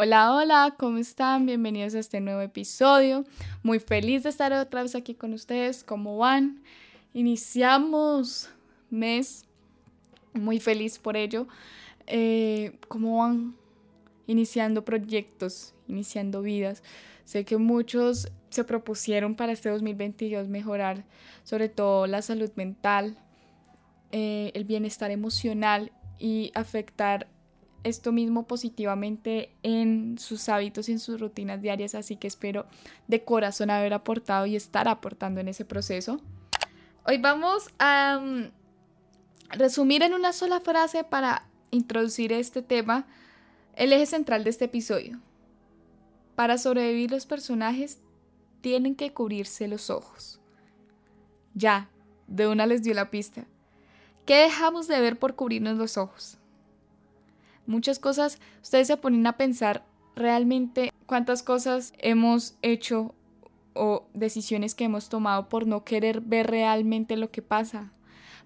Hola, hola, ¿cómo están? Bienvenidos a este nuevo episodio. Muy feliz de estar otra vez aquí con ustedes. ¿Cómo van? Iniciamos mes, muy feliz por ello. Eh, ¿Cómo van? Iniciando proyectos, iniciando vidas. Sé que muchos se propusieron para este 2022 mejorar sobre todo la salud mental, eh, el bienestar emocional y afectar esto mismo positivamente en sus hábitos y en sus rutinas diarias, así que espero de corazón haber aportado y estar aportando en ese proceso. Hoy vamos a mm, resumir en una sola frase para introducir este tema el eje central de este episodio. Para sobrevivir los personajes tienen que cubrirse los ojos. Ya, de una les dio la pista. ¿Qué dejamos de ver por cubrirnos los ojos? Muchas cosas, ustedes se ponen a pensar realmente cuántas cosas hemos hecho o decisiones que hemos tomado por no querer ver realmente lo que pasa,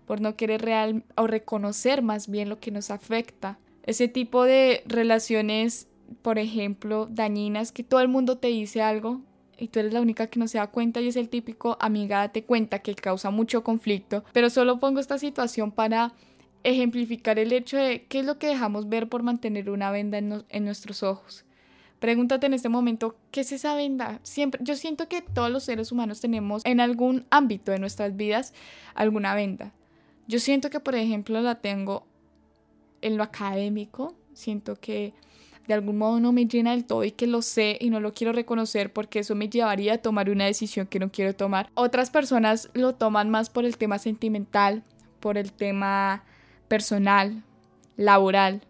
por no querer real o reconocer más bien lo que nos afecta. Ese tipo de relaciones, por ejemplo, dañinas, que todo el mundo te dice algo y tú eres la única que no se da cuenta y es el típico amiga date cuenta que causa mucho conflicto. Pero solo pongo esta situación para ejemplificar el hecho de qué es lo que dejamos ver por mantener una venda en, nuestros ojos. Pregúntate en este momento, ¿qué es esa venda? Siempre, yo siento que todos los seres humanos tenemos en algún ámbito de nuestras vidas alguna venda. Yo siento que, por ejemplo, la tengo en lo académico, siento que de algún modo no me llena del todo y que lo sé y no lo quiero reconocer porque eso me llevaría a tomar una decisión que no quiero tomar. Otras personas lo toman más por el tema sentimental, por el tema personal, laboral,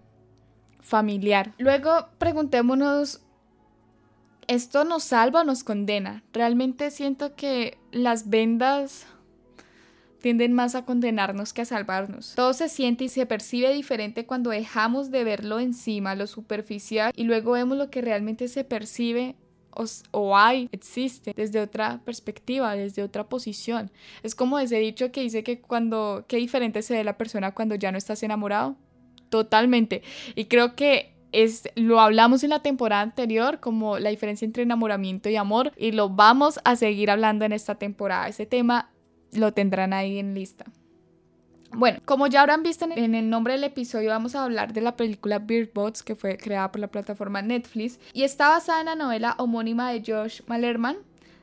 familiar. Luego preguntémonos, ¿esto nos salva o nos condena? Realmente siento que las vendas tienden más a condenarnos que a salvarnos. Todo se siente y se percibe diferente cuando dejamos de verlo encima, lo superficial, y luego vemos lo que realmente se percibe o, hay, existe desde otra perspectiva, desde otra posición. Es como ese dicho que dice que cuando, qué diferente se ve la persona cuando ya no estás enamorado. Totalmente. Y creo que es, lo hablamos en la temporada anterior como la diferencia entre enamoramiento y amor y lo vamos a seguir hablando en esta temporada. Ese tema lo tendrán ahí en lista. Bueno, como ya habrán visto en el nombre del episodio, vamos a hablar de la película Bird Bots, que fue creada por la plataforma Netflix y está basada en la novela homónima de Josh Malerman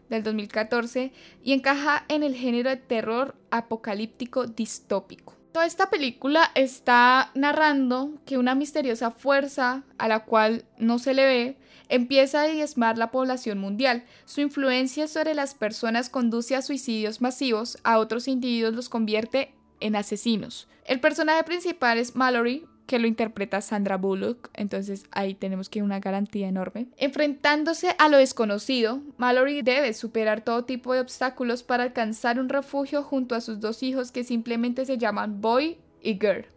del 2014 y encaja en el género de terror apocalíptico distópico. Toda esta película está narrando que una misteriosa fuerza a la cual no se le ve empieza a diezmar la población mundial. Su influencia sobre las personas conduce a suicidios masivos, a otros individuos los convierte en asesinos. El personaje principal es Mallory, que lo interpreta Sandra Bullock, entonces ahí tenemos que una garantía enorme. Enfrentándose a lo desconocido, Mallory debe superar todo tipo de obstáculos para alcanzar un refugio junto a sus dos hijos que simplemente se llaman Boy y Girl,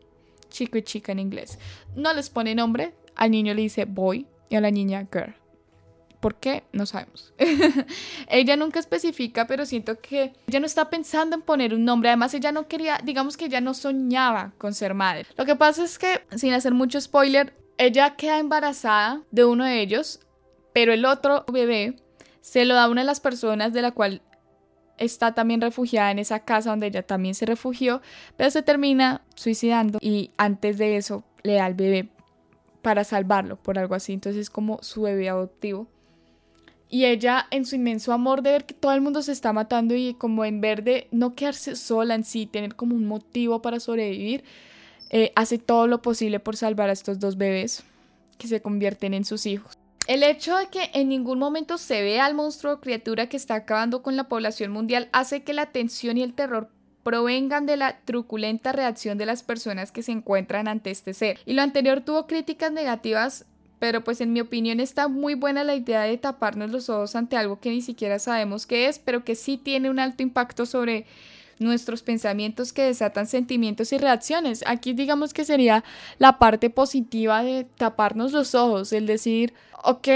chico y chica en inglés. No les pone nombre, al niño le dice Boy y a la niña Girl. ¿Por qué? No sabemos. ella nunca especifica, pero siento que ella no está pensando en poner un nombre. Además, ella no quería, digamos que ella no soñaba con ser madre. Lo que pasa es que, sin hacer mucho spoiler, ella queda embarazada de uno de ellos, pero el otro bebé se lo da a una de las personas de la cual está también refugiada en esa casa donde ella también se refugió, pero se termina suicidando y antes de eso le da al bebé para salvarlo por algo así. Entonces es como su bebé adoptivo. Y ella, en su inmenso amor de ver que todo el mundo se está matando y como en ver de no quedarse sola en sí, tener como un motivo para sobrevivir, eh, hace todo lo posible por salvar a estos dos bebés que se convierten en sus hijos. El hecho de que en ningún momento se vea al monstruo o criatura que está acabando con la población mundial hace que la tensión y el terror provengan de la truculenta reacción de las personas que se encuentran ante este ser. Y lo anterior tuvo críticas negativas pero pues en mi opinión está muy buena la idea de taparnos los ojos ante algo que ni siquiera sabemos qué es, pero que sí tiene un alto impacto sobre nuestros pensamientos que desatan sentimientos y reacciones. Aquí digamos que sería la parte positiva de taparnos los ojos, el decir, ok,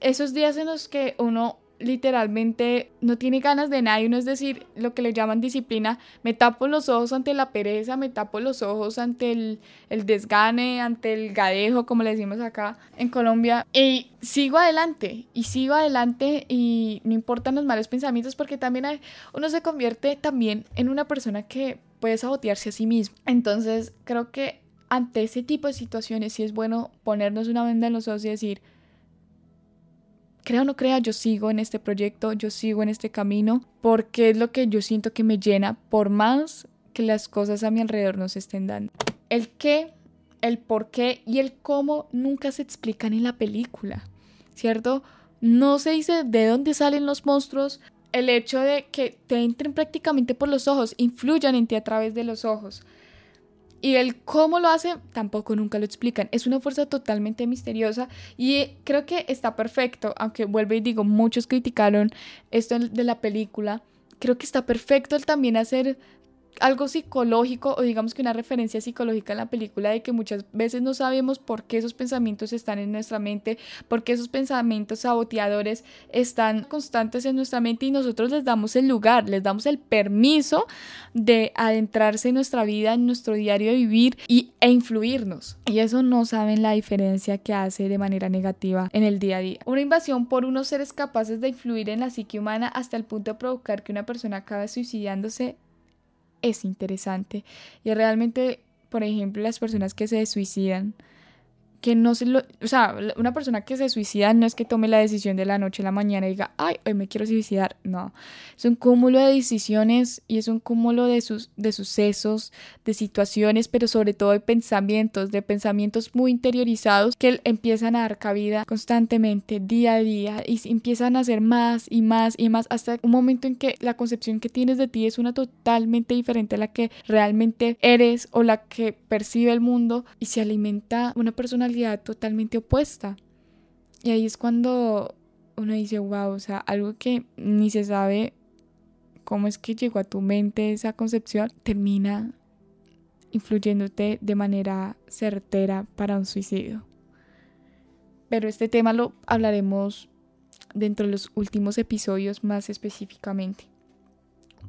esos días en los que uno literalmente no tiene ganas de nada y uno es decir, lo que le llaman disciplina, me tapo los ojos ante la pereza, me tapo los ojos ante el, el desgane, ante el gadejo, como le decimos acá en Colombia, y sigo adelante, y sigo adelante y no importan los malos pensamientos porque también hay, uno se convierte también en una persona que puede sabotearse a sí mismo. Entonces creo que ante ese tipo de situaciones sí es bueno ponernos una venda en los ojos y decir, crea o no crea, yo sigo en este proyecto, yo sigo en este camino, porque es lo que yo siento que me llena, por más que las cosas a mi alrededor no se estén dando. El qué, el por qué y el cómo nunca se explican en la película, ¿cierto? No se dice de dónde salen los monstruos, el hecho de que te entren prácticamente por los ojos, influyan en ti a través de los ojos. Y el cómo lo hace tampoco nunca lo explican. Es una fuerza totalmente misteriosa y creo que está perfecto, aunque vuelvo y digo, muchos criticaron esto de la película. Creo que está perfecto el también hacer algo psicológico o digamos que una referencia psicológica en la película de que muchas veces no sabemos por qué esos pensamientos están en nuestra mente, por qué esos pensamientos saboteadores están constantes en nuestra mente y nosotros les damos el lugar, les damos el permiso de adentrarse en nuestra vida, en nuestro diario de vivir y, e influirnos. Y eso no saben la diferencia que hace de manera negativa en el día a día. Una invasión por unos seres capaces de influir en la psique humana hasta el punto de provocar que una persona acabe suicidándose es interesante. Y realmente, por ejemplo, las personas que se suicidan, que no se lo, o sea, una persona que se suicida no es que tome la decisión de la noche a la mañana y diga, ay, hoy me quiero suicidar, no, es un cúmulo de decisiones y es un cúmulo de, sus, de sucesos, de situaciones, pero sobre todo de pensamientos, de pensamientos muy interiorizados que empiezan a dar cabida constantemente, día a día, y empiezan a hacer más y más y más hasta un momento en que la concepción que tienes de ti es una totalmente diferente a la que realmente eres o la que percibe el mundo y se alimenta una persona totalmente opuesta. Y ahí es cuando uno dice, wow, o sea, algo que ni se sabe cómo es que llegó a tu mente esa concepción, termina influyéndote de manera certera para un suicidio. Pero este tema lo hablaremos dentro de los últimos episodios más específicamente.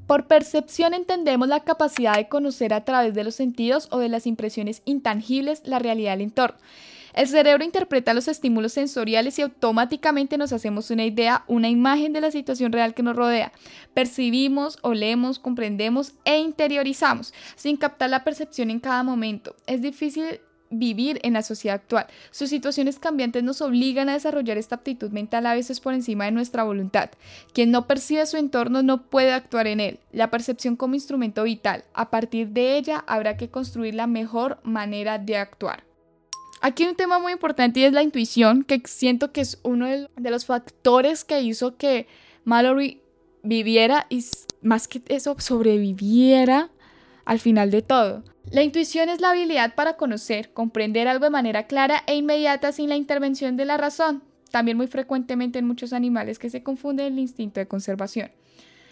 Por percepción entendemos la capacidad de conocer a través de los sentidos o de las impresiones intangibles la realidad del entorno. El cerebro interpreta los estímulos sensoriales y automáticamente nos hacemos una idea, una imagen de la situación real que nos rodea. Percibimos, olemos, comprendemos e interiorizamos, sin captar la percepción en cada momento. Es difícil vivir en la sociedad actual. Sus situaciones cambiantes nos obligan a desarrollar esta aptitud mental a veces por encima de nuestra voluntad. Quien no percibe su entorno no puede actuar en él. La percepción como instrumento vital. A partir de ella habrá que construir la mejor manera de actuar. Aquí hay un tema muy importante y es la intuición, que siento que es uno de los factores que hizo que Mallory viviera y más que eso sobreviviera al final de todo. La intuición es la habilidad para conocer, comprender algo de manera clara e inmediata sin la intervención de la razón, también muy frecuentemente en muchos animales que se confunden el instinto de conservación.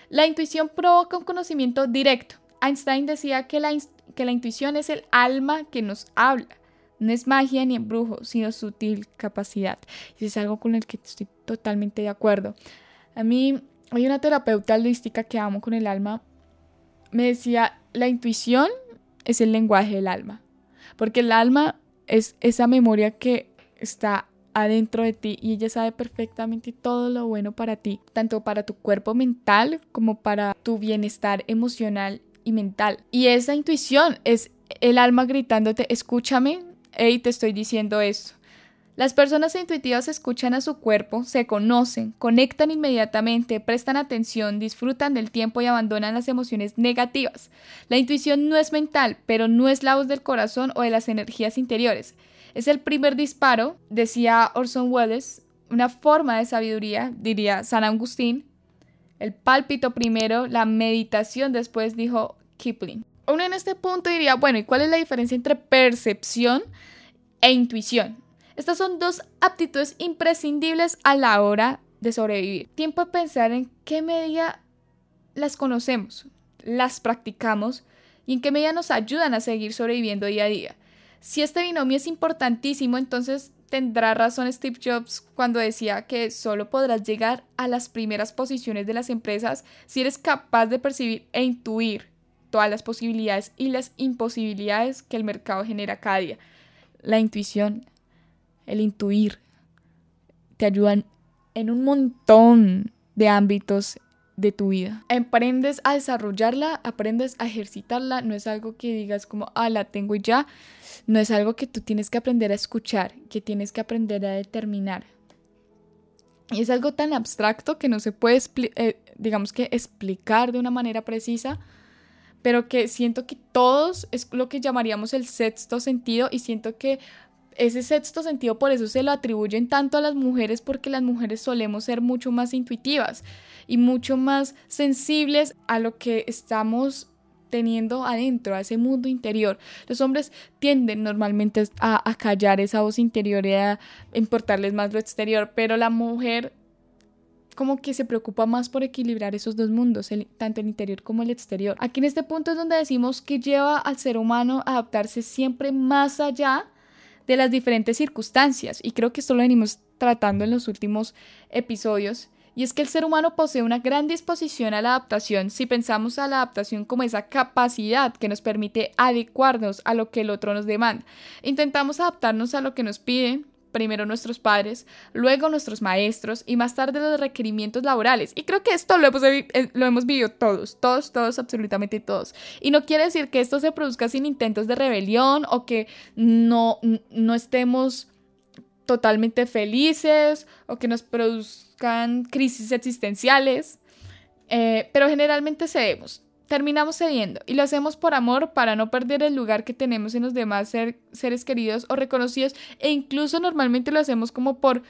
La intuición provoca un conocimiento directo. Einstein decía que la, que la intuición es el alma que nos habla. No es magia ni embrujo, sino sutil capacidad. Y es algo con el que estoy totalmente de acuerdo. A mí hay una terapeuta holística que amo con el alma. Me decía, la intuición es el lenguaje del alma. Porque el alma es esa memoria que está adentro de ti y ella sabe perfectamente todo lo bueno para ti, tanto para tu cuerpo mental como para tu bienestar emocional y mental. Y esa intuición es el alma gritándote, escúchame, hey, te estoy diciendo esto. Las personas intuitivas escuchan a su cuerpo, se conocen, conectan inmediatamente, prestan atención, disfrutan del tiempo y abandonan las emociones negativas. La intuición no es mental, pero no es la voz del corazón o de las energías interiores. Es el primer disparo, decía Orson Welles, una forma de sabiduría, diría San Agustín. El pálpito primero, la meditación después, dijo Kipling uno en este punto diría, bueno, ¿y cuál es la diferencia entre percepción e intuición? Estas son dos aptitudes imprescindibles a la hora de sobrevivir. Tiempo de pensar en qué medida las conocemos, las practicamos y en qué medida nos ayudan a seguir sobreviviendo día a día. Si este binomio es importantísimo, entonces tendrá razón Steve Jobs cuando decía que solo podrás llegar a las primeras posiciones de las empresas si eres capaz de percibir e intuir todas las posibilidades y las imposibilidades que el mercado genera cada día. La intuición, el intuir, te ayudan en un montón de ámbitos de tu vida. Aprendes a desarrollarla, aprendes a ejercitarla, no es algo que digas como, ah, la tengo ya, no es algo que tú tienes que aprender a escuchar, que tienes que aprender a determinar. Y es algo tan abstracto que no se puede, eh, digamos que, explicar de una manera precisa, pero que siento que todos es lo que llamaríamos el sexto sentido y siento que ese sexto sentido por eso se lo atribuyen tanto a las mujeres porque las mujeres solemos ser mucho más intuitivas y mucho más sensibles a lo que estamos teniendo adentro, a ese mundo interior. Los hombres tienden normalmente a, callar esa voz interior y a importarles más lo exterior, pero la mujer como que se preocupa más por equilibrar esos dos mundos, tanto el interior como el exterior. Aquí en este punto es donde decimos que lleva al ser humano a adaptarse siempre más allá de las diferentes circunstancias. Y creo que esto lo venimos tratando en los últimos episodios. Y es que el ser humano posee una gran disposición a la adaptación si pensamos a la adaptación como esa capacidad que nos permite adecuarnos a lo que el otro nos demanda. Intentamos adaptarnos a lo que nos piden, primero nuestros padres, luego nuestros maestros y más tarde los requerimientos laborales. Y creo que esto lo hemos, eh, lo hemos vivido todos, todos, todos, absolutamente todos. Y no quiere decir que esto se produzca sin intentos de rebelión o que no, no estemos totalmente felices o que nos produzcan crisis existenciales, eh, pero generalmente cedemos terminamos cediendo y lo hacemos por amor para no perder el lugar que tenemos en los demás seres queridos o reconocidos e incluso normalmente lo hacemos como por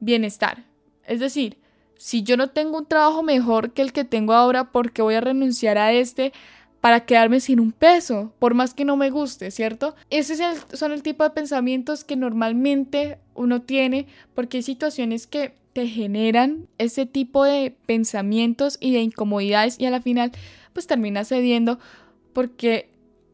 bienestar. Es decir, si yo no tengo un trabajo mejor que el que tengo ahora, ¿por qué voy a renunciar a este para quedarme sin un peso, por más que no me guste, ¿cierto? Esos son el tipo de pensamientos que normalmente uno tiene porque hay situaciones que te generan ese tipo de pensamientos y de incomodidades y a la final pues termina cediendo porque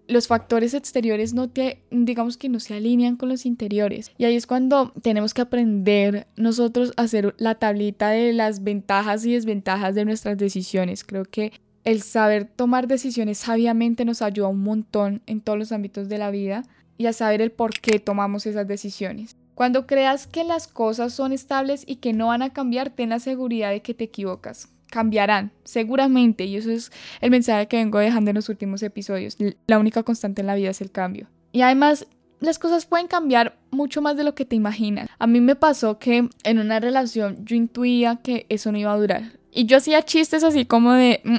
los factores exteriores no te, digamos que no se alinean con los interiores. Y ahí es cuando tenemos que aprender nosotros a hacer la tablita de las ventajas y desventajas de nuestras decisiones. Creo que el saber tomar decisiones sabiamente nos ayuda un montón en todos los ámbitos de la vida y a saber el por qué tomamos esas decisiones. Cuando creas que las cosas son estables y que no van a cambiar, ten la seguridad de que te equivocas cambiarán, seguramente, y eso es el mensaje que vengo dejando en los últimos episodios. La única constante en la vida es el cambio. Y además, las cosas pueden cambiar mucho más de lo que te imaginas. A mí me pasó que en una relación yo intuía que eso no iba a durar. Y yo hacía chistes así como de, mm,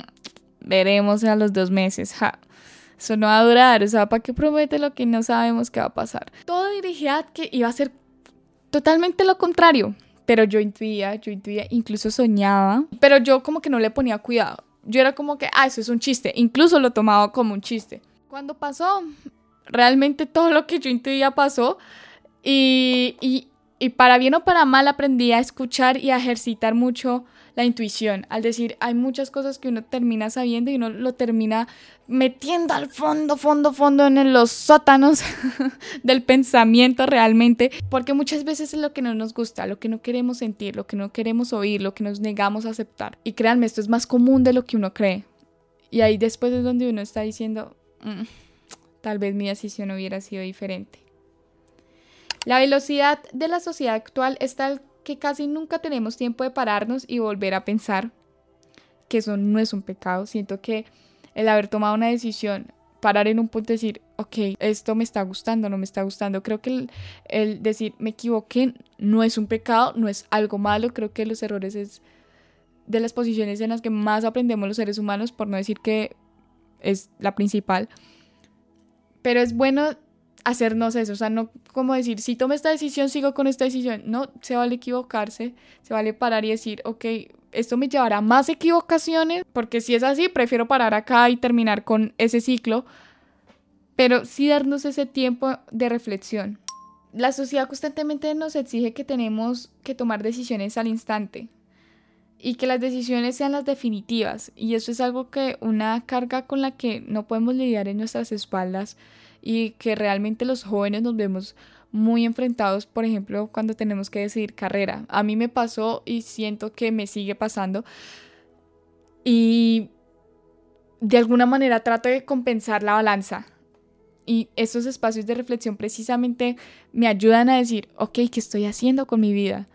veremos a los dos meses, ja. Eso no va a durar, o sea, ¿para qué promete lo que no sabemos qué va a pasar? Todo dirigía a que iba a ser totalmente lo contrario pero yo intuía, yo intuía, incluso soñaba, pero yo como que no le ponía cuidado. Yo era como que, ah, eso es un chiste, incluso lo tomaba como un chiste. Cuando pasó, realmente todo lo que yo intuía pasó y, y, y para bien o para mal aprendí a escuchar y a ejercitar mucho la intuición, al decir, hay muchas cosas que uno termina sabiendo y uno lo termina metiendo al fondo, fondo, fondo en los sótanos del pensamiento realmente, porque muchas veces es lo que no nos gusta, lo que no queremos sentir, lo que no queremos oír, lo que nos negamos a aceptar. Y créanme, esto es más común de lo que uno cree. Y ahí después es donde uno está diciendo, mm, tal vez mi decisión hubiera sido diferente. La velocidad de la sociedad actual está que casi nunca tenemos tiempo de pararnos y volver a pensar que eso no es un pecado. Siento que el haber tomado una decisión, parar en un punto y decir, ok, esto me está gustando, no me está gustando. Creo que el, decir me equivoqué no es un pecado, no es algo malo. Creo que los errores es de las posiciones en las que más aprendemos los seres humanos, por no decir que es la principal. Pero es bueno hacernos eso, o sea, no como decir, si tomo esta decisión, sigo con esta decisión, no, se vale equivocarse, se vale parar y decir, ok, esto me llevará a más equivocaciones, porque si es así, prefiero parar acá y terminar con ese ciclo, pero sí darnos ese tiempo de reflexión. La sociedad constantemente nos exige que tenemos que tomar decisiones al instante y que las decisiones sean las definitivas, y eso es algo que una carga con la que no podemos lidiar en nuestras espaldas y que realmente los jóvenes nos vemos muy enfrentados, por ejemplo, cuando tenemos que decidir carrera. A mí me pasó y siento que me sigue pasando. Y de alguna manera trato de compensar la balanza. Y estos espacios de reflexión precisamente me ayudan a decir, ok, ¿qué estoy haciendo con mi vida?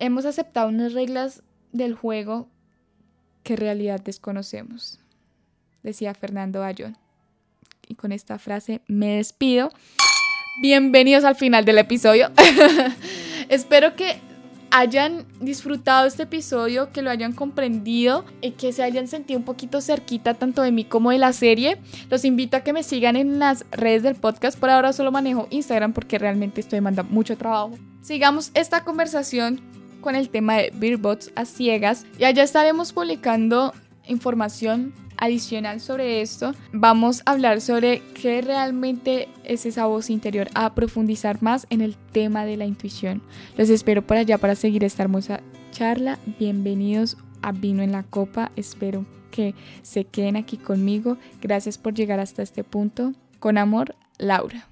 Hemos aceptado unas reglas del juego que en realidad desconocemos, decía Fernando Ayón. Y con esta frase me despido. Bienvenidos al final del episodio. Espero que hayan disfrutado este episodio, que lo hayan comprendido y que se hayan sentido un poquito cerquita tanto de mí como de la serie. Los invito a que me sigan en las redes del podcast. Por ahora solo manejo Instagram porque realmente estoy mandando mucho trabajo. Sigamos esta conversación con el tema de Beerbots a ciegas y allá estaremos publicando información adicional sobre esto, vamos a hablar sobre qué realmente es esa voz interior, a profundizar más en el tema de la intuición. Los espero por allá para seguir esta hermosa charla. Bienvenidos a Vino en la Copa. Espero que se queden aquí conmigo. Gracias por llegar hasta este punto. Con amor, Laura.